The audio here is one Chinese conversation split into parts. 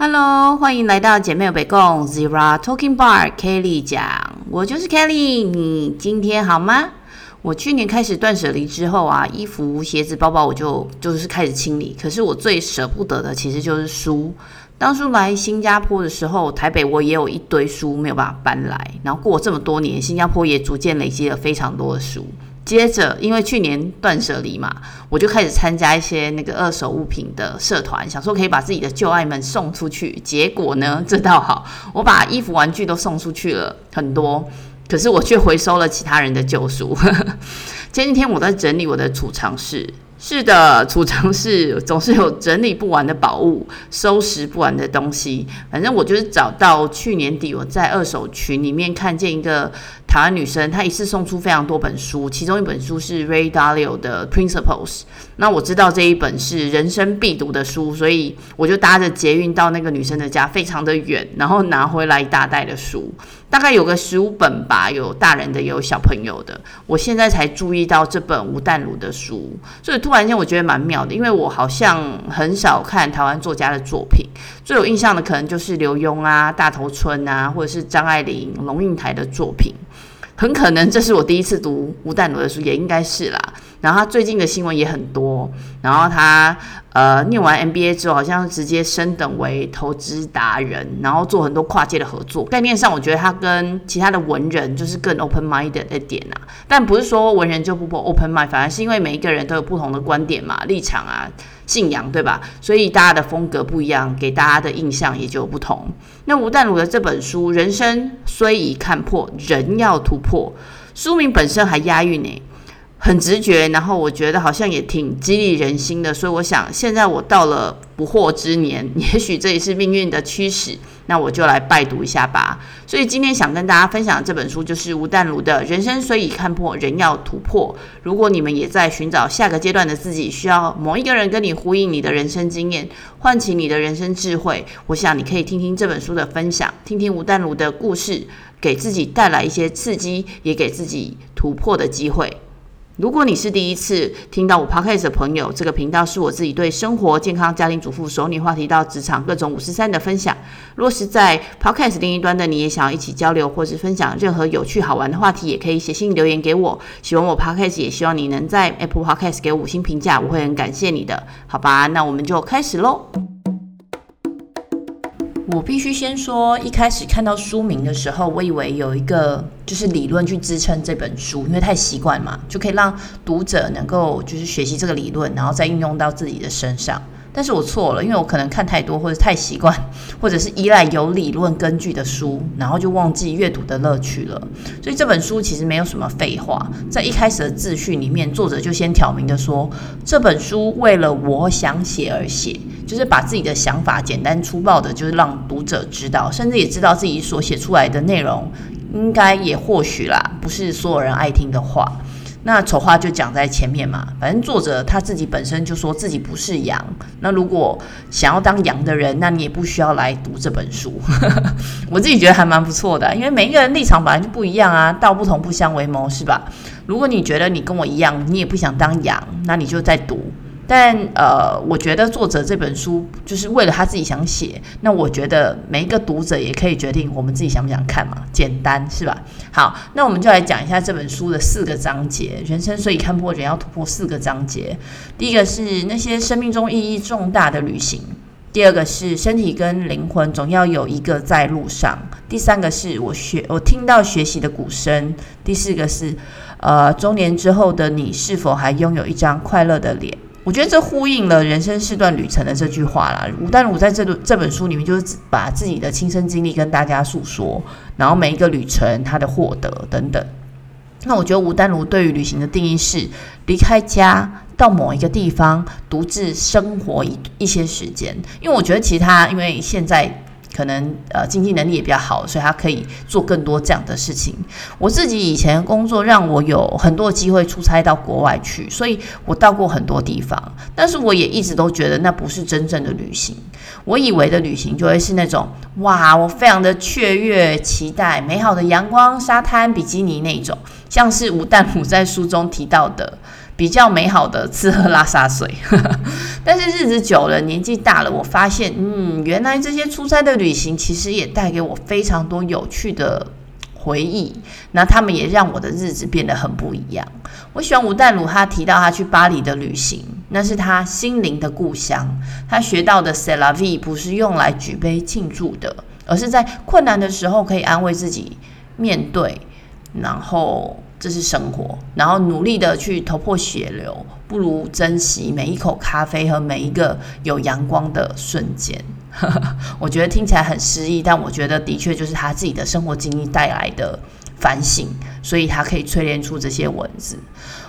Hello，欢迎来到姐妹有北共 Zira Talking Bar Kelly 讲，我就是 Kelly，你今天好吗？我去年开始断舍离之后啊，衣服、鞋子、包包我就就是开始清理。可是我最舍不得的其实就是书。当初来新加坡的时候，台北我也有一堆书没有办法搬来，然后过了这么多年，新加坡也逐渐累积了非常多的书。接着，因为去年断舍离嘛，我就开始参加一些那个二手物品的社团，想说可以把自己的旧爱们送出去。结果呢，这倒好，我把衣服、玩具都送出去了很多，可是我却回收了其他人的旧书。前几天我在整理我的储藏室。是的，储藏室 总是有整理不完的宝物，收拾不完的东西。反正我就是找到去年底我在二手群里面看见一个台湾女生，她一次送出非常多本书，其中一本书是 Ray Dalio 的 Principles。那我知道这一本是人生必读的书，所以我就搭着捷运到那个女生的家，非常的远，然后拿回来一大袋的书。大概有个十五本吧，有大人的，也有小朋友的。我现在才注意到这本吴淡如的书，所以突然间我觉得蛮妙的，因为我好像很少看台湾作家的作品，最有印象的可能就是刘墉啊、大头春啊，或者是张爱玲、龙应台的作品。很可能这是我第一次读吴淡如的书，也应该是啦。然后他最近的新闻也很多，然后他呃念完 MBA 之后，好像直接升等为投资达人，然后做很多跨界的合作。概念上，我觉得他跟其他的文人就是更 open minded 一点啊。但不是说文人就不不 open mind，反而是因为每一个人都有不同的观点嘛、立场啊、信仰，对吧？所以大家的风格不一样，给大家的印象也就不同。那吴淡如的这本书《人生虽已看破，人要突破》，书名本身还押韵呢，很直觉。然后我觉得好像也挺激励人心的，所以我想现在我到了不惑之年，也许这也是命运的驱使。那我就来拜读一下吧。所以今天想跟大家分享的这本书就是吴淡如的《人生虽已看破，人要突破》。如果你们也在寻找下个阶段的自己，需要某一个人跟你呼应你的人生经验，唤起你的人生智慧，我想你可以听听这本书的分享，听听吴淡如的故事，给自己带来一些刺激，也给自己突破的机会。如果你是第一次听到我 Podcast 的朋友，这个频道是我自己对生活、健康、家庭主妇、熟女话题到职场各种五十三的分享。若是在 Podcast 另一端的你也想要一起交流或是分享任何有趣好玩的话题，也可以写信留言给我。喜欢我 Podcast，也希望你能在 Apple Podcast 给我五星评价，我会很感谢你的。好吧，那我们就开始喽。我必须先说，一开始看到书名的时候，我以为有一个就是理论去支撑这本书，因为太习惯嘛，就可以让读者能够就是学习这个理论，然后再运用到自己的身上。但是我错了，因为我可能看太多或者太习惯，或者是依赖有理论根据的书，然后就忘记阅读的乐趣了。所以这本书其实没有什么废话，在一开始的自序里面，作者就先挑明的说，这本书为了我想写而写。就是把自己的想法简单粗暴的，就是让读者知道，甚至也知道自己所写出来的内容，应该也或许啦，不是所有人爱听的话。那丑话就讲在前面嘛，反正作者他自己本身就说自己不是羊。那如果想要当羊的人，那你也不需要来读这本书。我自己觉得还蛮不错的，因为每一个人立场本来就不一样啊，道不同不相为谋，是吧？如果你觉得你跟我一样，你也不想当羊，那你就再读。但呃，我觉得作者这本书就是为了他自己想写。那我觉得每一个读者也可以决定我们自己想不想看嘛，简单是吧？好，那我们就来讲一下这本书的四个章节。人生虽已看破，人要突破。四个章节，第一个是那些生命中意义重大的旅行；第二个是身体跟灵魂总要有一个在路上；第三个是我学我听到学习的鼓声；第四个是呃，中年之后的你是否还拥有一张快乐的脸？我觉得这呼应了“人生是段旅程”的这句话啦。吴丹如在这这本书里面，就是把自己的亲身经历跟大家诉说，然后每一个旅程他的获得等等。那我觉得吴丹如对于旅行的定义是离开家到某一个地方，独自生活一一些时间。因为我觉得其他，因为现在。可能呃经济能力也比较好，所以他可以做更多这样的事情。我自己以前工作让我有很多机会出差到国外去，所以我到过很多地方。但是我也一直都觉得那不是真正的旅行。我以为的旅行就会是那种哇，我非常的雀跃、期待美好的阳光、沙滩、比基尼那种，像是吴淡如在书中提到的。比较美好的吃喝拉撒睡。但是日子久了，年纪大了，我发现，嗯，原来这些出差的旅行其实也带给我非常多有趣的回忆。那他们也让我的日子变得很不一样。我喜欢吴淡如，他提到他去巴黎的旅行，那是他心灵的故乡。他学到的 cela v 不是用来举杯庆祝的，而是在困难的时候可以安慰自己，面对，然后。这是生活，然后努力的去头破血流，不如珍惜每一口咖啡和每一个有阳光的瞬间。我觉得听起来很诗意，但我觉得的确就是他自己的生活经历带来的反省，所以他可以淬炼出这些文字。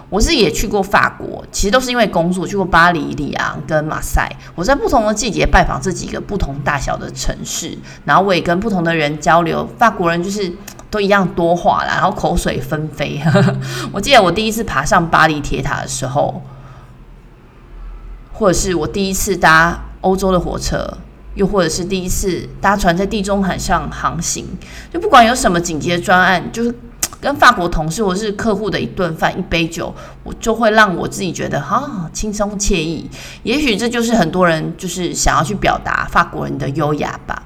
我自己也去过法国，其实都是因为工作，去过巴黎、里昂跟马赛。我在不同的季节拜访这几个不同大小的城市，然后我也跟不同的人交流。法国人就是。都一样多话啦，然后口水纷飞。我记得我第一次爬上巴黎铁塔的时候，或者是我第一次搭欧洲的火车，又或者是第一次搭船在地中海上航行，就不管有什么紧急的专案，就是 跟法国同事或是客户的一顿饭、一杯酒，我就会让我自己觉得啊轻松惬意。也许这就是很多人就是想要去表达法国人的优雅吧。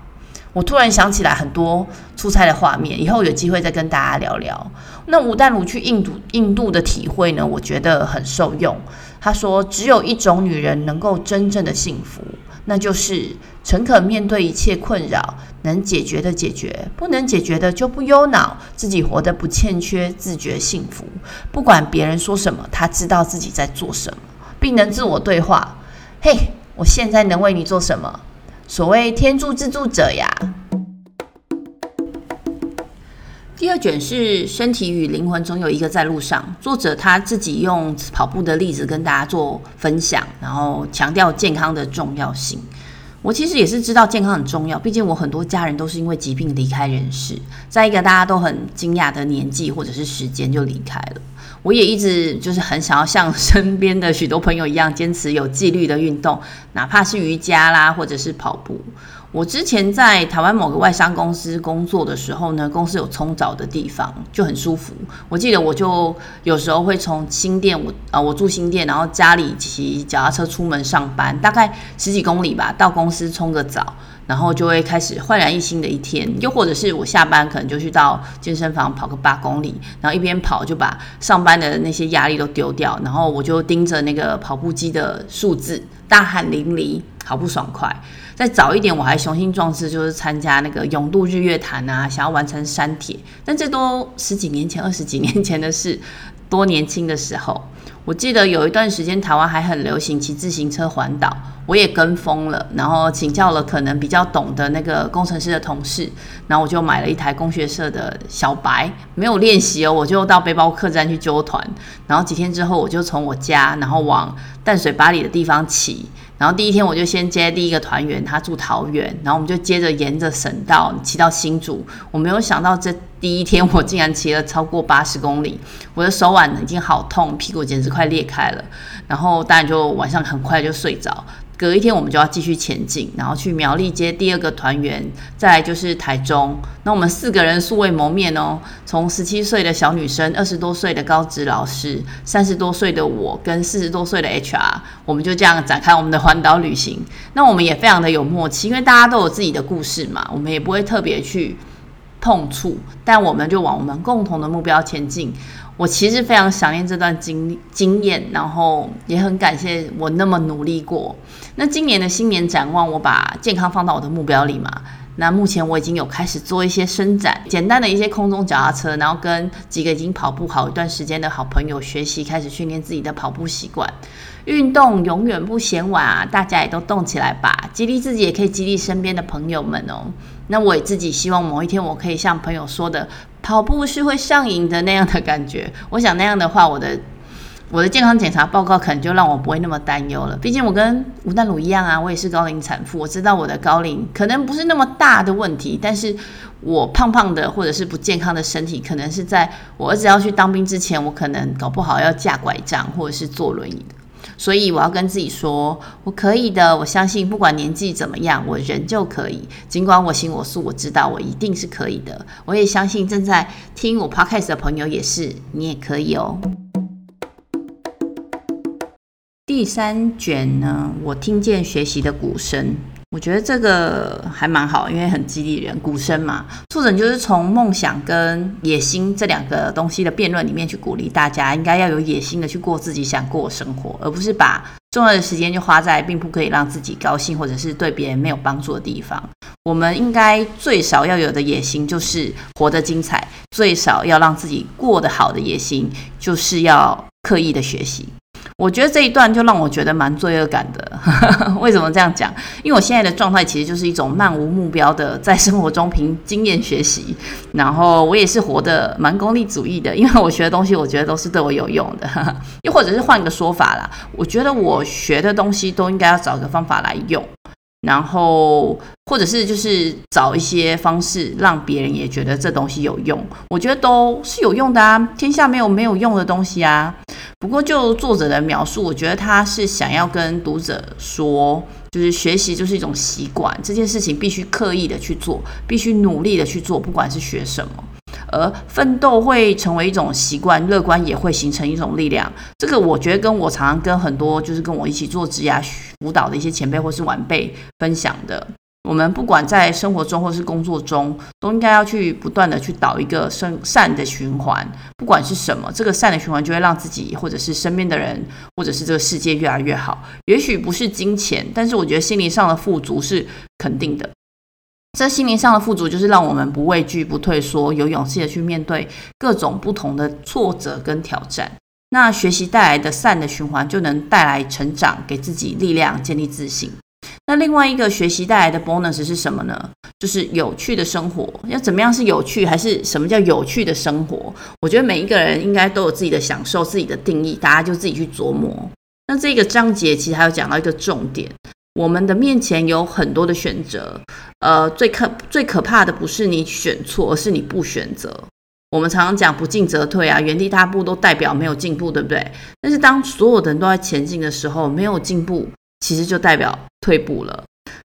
我突然想起来很多出差的画面，以后有机会再跟大家聊聊。那吴淡如去印度，印度的体会呢，我觉得很受用。他说，只有一种女人能够真正的幸福，那就是诚恳面对一切困扰，能解决的解决，不能解决的就不忧恼，自己活得不欠缺，自觉幸福。不管别人说什么，他知道自己在做什么，并能自我对话。嘿，我现在能为你做什么？所谓天助自助者呀。第二卷是身体与灵魂总有一个在路上。作者他自己用跑步的例子跟大家做分享，然后强调健康的重要性。我其实也是知道健康很重要，毕竟我很多家人都是因为疾病离开人世，在一个大家都很惊讶的年纪或者是时间就离开了。我也一直就是很想要像 身边的许多朋友一样，坚持有纪律的运动，哪怕是瑜伽啦，或者是跑步。我之前在台湾某个外商公司工作的时候呢，公司有冲澡的地方，就很舒服。我记得我就有时候会从新店，我啊我住新店，然后家里骑脚踏车出门上班，大概十几公里吧，到公司冲个澡。然后就会开始焕然一新的一天，又或者是我下班可能就去到健身房跑个八公里，然后一边跑就把上班的那些压力都丢掉，然后我就盯着那个跑步机的数字，大汗淋漓，好不爽快。再早一点，我还雄心壮志，就是参加那个勇渡日月潭啊，想要完成山铁，但这都十几年前、二十几年前的事，多年轻的时候。我记得有一段时间，台湾还很流行骑自行车环岛，我也跟风了，然后请教了可能比较懂的那个工程师的同事，然后我就买了一台工学社的小白，没有练习哦，我就到背包客栈去揪团，然后几天之后，我就从我家，然后往淡水巴里的地方骑。然后第一天我就先接第一个团员，他住桃园，然后我们就接着沿着省道骑到新竹。我没有想到这第一天我竟然骑了超过八十公里，我的手腕已经好痛，屁股简直快裂开了。然后当然就晚上很快就睡着。隔一天我们就要继续前进，然后去苗栗接第二个团员，再来就是台中。那我们四个人素未谋面哦，从十七岁的小女生，二十多岁的高职老师，三十多岁的我跟四十多岁的 HR，我们就这样展开我们的环岛旅行。那我们也非常的有默契，因为大家都有自己的故事嘛，我们也不会特别去碰触，但我们就往我们共同的目标前进。我其实非常想念这段经经验，然后也很感谢我那么努力过。那今年的新年展望，我把健康放到我的目标里嘛。那目前我已经有开始做一些伸展，简单的一些空中脚踏车，然后跟几个已经跑步好一段时间的好朋友学习，开始训练自己的跑步习惯。运动永远不嫌晚啊！大家也都动起来吧，激励自己也可以激励身边的朋友们哦。那我也自己希望某一天我可以像朋友说的。跑步是会上瘾的那样的感觉，我想那样的话，我的 我的健康检查报告可能就让我不会那么担忧了。毕竟我跟吴淡如一样啊，我也是高龄产妇，我知道我的高龄可能不是那么大的问题，但是我胖胖的或者是不健康的身体，可能是在我儿子要去当兵之前，我可能搞不好要架拐杖或者是坐轮椅的。所以我要跟自己说，我可以的。我相信，不管年纪怎么样，我人就可以。尽管我行我素，我知道我一定是可以的。我也相信正在听我 podcast 的朋友也是，你也可以哦。第三卷呢，我听见学习的鼓声。我觉得这个还蛮好，因为很激励人。鼓声嘛，作者就是从梦想跟野心这两个东西的辩论里面去鼓励大家，应该要有野心的去过自己想过的生活，而不是把重要的时间就花在并不可以让自己高兴或者是对别人没有帮助的地方。我们应该最少要有的野心就是活得精彩，最少要让自己过得好的野心就是要刻意的学习。我觉得这一段就让我觉得蛮罪恶感的。为什么这样讲？因为我现在的状态其实就是一种漫无目标的，在生活中凭经验学习。然后我也是活得蛮功利主义的，因为我学的东西，我觉得都是对我有用的。又或者是换个说法啦，我觉得我学的东西都应该要找个方法来用。然后，或者是就是找一些方式，让别人也觉得这东西有用。我觉得都是有用的啊，天下没有没有用的东西啊。不过，就作者的描述，我觉得他是想要跟读者说，就是学习就是一种习惯，这件事情必须刻意的去做，必须努力的去做，不管是学什么。而奋斗会成为一种习惯，乐观也会形成一种力量。这个我觉得跟我常常跟很多就是跟我一起做职涯辅导的一些前辈或是晚辈分享的，我们不管在生活中或是工作中，都应该要去不断的去导一个生善的循环。不管是什么，这个善的循环就会让自己或者是身边的人或者是这个世界越来越好。也许不是金钱，但是我觉得心灵上的富足是肯定的。这心灵上的富足，就是让我们不畏惧、不退缩，有勇气的去面对各种不同的挫折跟挑战。那学习带来的善的循环，就能带来成长，给自己力量，建立自信。那另外一个学习带来的 bonus 是什么呢？就是有趣的生活。要怎么样是有趣，还是什么叫有趣的生活？我觉得每一个人应该都有自己的享受、自己的定义，大家就自己去琢磨。那这个章节其实还有讲到一个重点。我们的面前有很多的选择，呃，最可最可怕的不是你选错，而是你不选择。我们常常讲不进则退啊，原地踏步都代表没有进步，对不对？但是当所有的人都在前进的时候，没有进步，其实就代表退步了。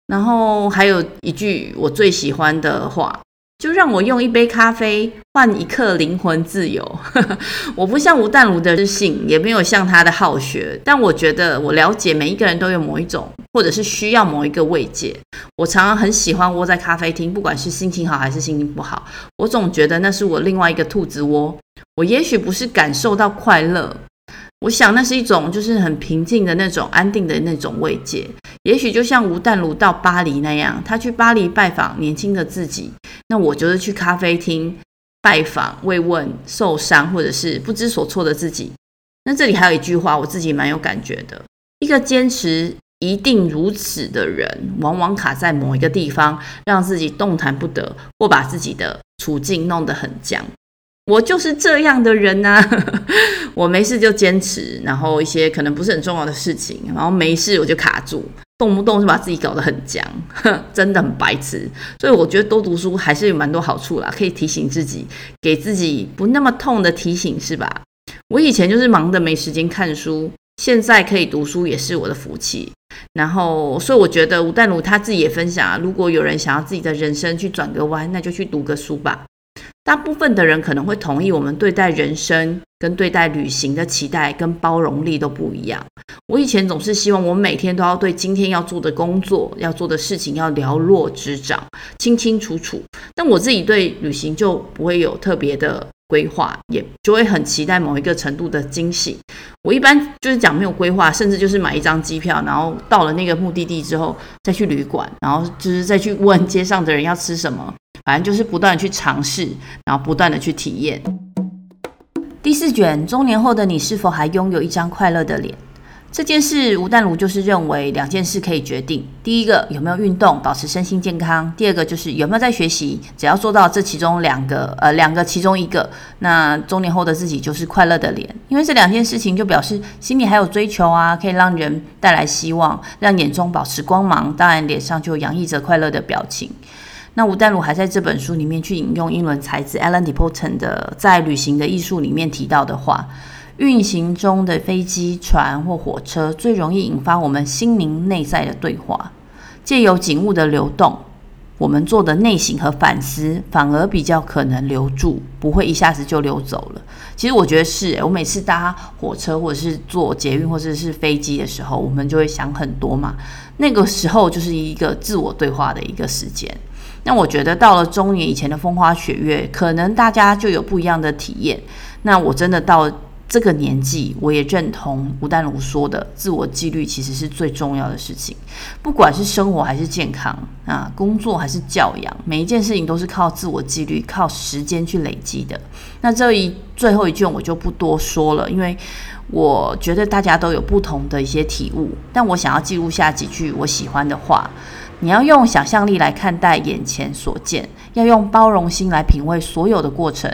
然后还有一句我最喜欢的话。就让我用一杯咖啡换一刻灵魂自由。我不像吴淡如的自信，也没有像他的好学，但我觉得我了解每一个人都有某一种，或者是需要某一个慰藉。我常常很喜欢窝在咖啡厅，不管是心情好还是心情不好，我总觉得那是我另外一个兔子窝。我也许不是感受到快乐。我想那是一种，就是很平静的那种安定的那种慰藉。也许就像吴淡如到巴黎那样，他去巴黎拜访年轻的自己，那我就是去咖啡厅拜访慰问受伤或者是不知所措的自己。那这里还有一句话，我自己蛮有感觉的：一个坚持一定如此的人，往往卡在某一个地方，让自己动弹不得，或把自己的处境弄得很僵。我就是这样的人呐、啊，我没事就坚持，然后一些可能不是很重要的事情，然后没事我就卡住，动不动就把自己搞得很僵，真的很白痴。所以我觉得多读书还是有蛮多好处啦，可以提醒自己，给自己不那么痛的提醒，是吧？我以前就是忙得没时间看书，现在可以读书也是我的福气。然后，所以我觉得吴淡如他自己也分享啊，如果有人想要自己的人生去转个弯，那就去读个书吧。大部分的人可能会同意，我们对待人生跟对待旅行的期待跟包容力都不一样。我以前总是希望我每天都要对今天要做的工作、要做的事情要了若指掌、清清楚楚。但我自己对旅行就不会有特别的规划，也就会很期待某一个程度的惊喜。我一般就是讲没有规划，甚至就是买一张机票，然后到了那个目的地之后再去旅馆，然后就是再去问街上的人要吃什么。反正就是不断的去尝试，然后不断的去体验。第四卷，中年后的你是否还拥有一张快乐的脸？这件事，吴淡如就是认为两件事可以决定：第一个，有没有运动，保持身心健康；第二个，就是有没有在学习。只要做到这其中两个，呃，两个其中一个，那中年后的自己就是快乐的脸。因为这两件事情就表示心里还有追求啊，可以让人带来希望，让眼中保持光芒，当然脸上就洋溢着快乐的表情。那吴淡如还在这本书里面去引用英伦才子 Alan d e p o t t o n 的在旅行的艺术里面提到的话：运行中的飞机、船或火车最容易引发我们心灵内在的对话，借由景物的流动，我们做的内省和反思，反而比较可能留住，不会一下子就溜走了。其实我觉得是、欸，我每次搭火车或者是坐捷运或者是飞机的时候，我们就会想很多嘛。那个时候就是一个自我对话的一个时间。那我觉得到了中年以前的风花雪月，可能大家就有不一样的体验。那我真的到。这个年纪，我也认同吴丹如说的，自我纪律其实是最重要的事情。不管是生活还是健康啊，工作还是教养，每一件事情都是靠自我纪律、靠时间去累积的。那这一最后一句我就不多说了，因为我觉得大家都有不同的一些体悟。但我想要记录下几句我喜欢的话：你要用想象力来看待眼前所见，要用包容心来品味所有的过程。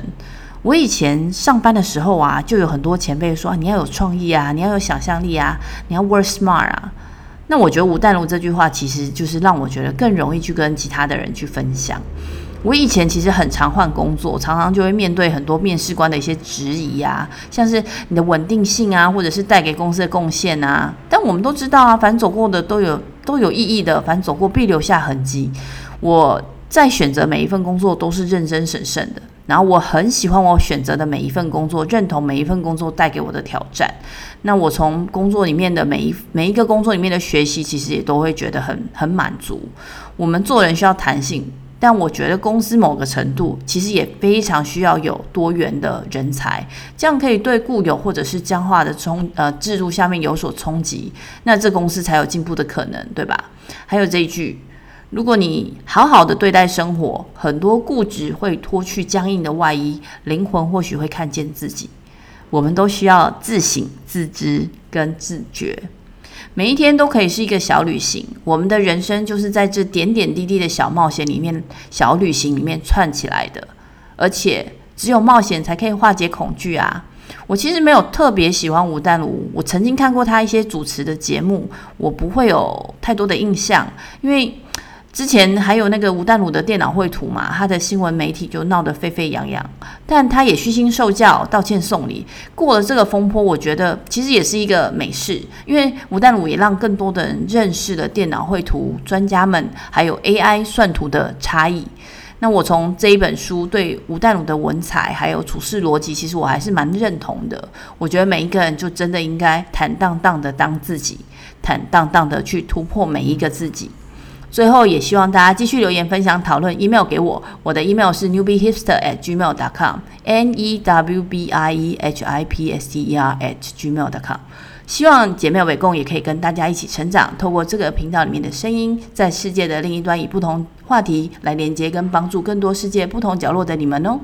我以前上班的时候啊，就有很多前辈说，你要有创意啊，你要有想象力啊，你要 work smart 啊。那我觉得吴淡如这句话，其实就是让我觉得更容易去跟其他的人去分享。我以前其实很常换工作，常常就会面对很多面试官的一些质疑啊，像是你的稳定性啊，或者是带给公司的贡献啊。但我们都知道啊，反正走过的都有都有意义的，反正走过必留下痕迹。我在选择每一份工作都是认真审慎的。然后我很喜欢我选择的每一份工作，认同每一份工作带给我的挑战。那我从工作里面的每一每一个工作里面的学习，其实也都会觉得很很满足。我们做人需要弹性，但我觉得公司某个程度其实也非常需要有多元的人才，这样可以对固有或者是僵化的冲呃制度下面有所冲击，那这公司才有进步的可能，对吧？还有这一句。如果你好好的对待生活，很多固执会脱去僵硬的外衣，灵魂或许会看见自己。我们都需要自省、自知跟自觉，每一天都可以是一个小旅行。我们的人生就是在这点点滴滴的小冒险里面、小旅行里面串起来的。而且，只有冒险才可以化解恐惧啊！我其实没有特别喜欢吴淡如，我曾经看过他一些主持的节目，我不会有太多的印象，因为。之前还有那个吴淡如的电脑绘图嘛，他的新闻媒体就闹得沸沸扬扬，但他也虚心受教，道歉送礼，过了这个风波，我觉得其实也是一个美事，因为吴淡如也让更多的人认识了电脑绘图专家们，还有 AI 算图的差异。那我从这一本书对吴淡如的文采还有处事逻辑，其实我还是蛮认同的。我觉得每一个人就真的应该坦荡荡的当自己，坦荡荡的去突破每一个自己。最后，也希望大家继续留言、分享、讨论，email 给我。我的 email 是 newbiehipster at gmail dot com，n e w b i e h i p s t e r at gmail dot com。希望姐妹有共也可以跟大家一起成长，透过这个频道里面的声音，在世界的另一端，以不同话题来连接跟帮助更多世界不同角落的你们哦。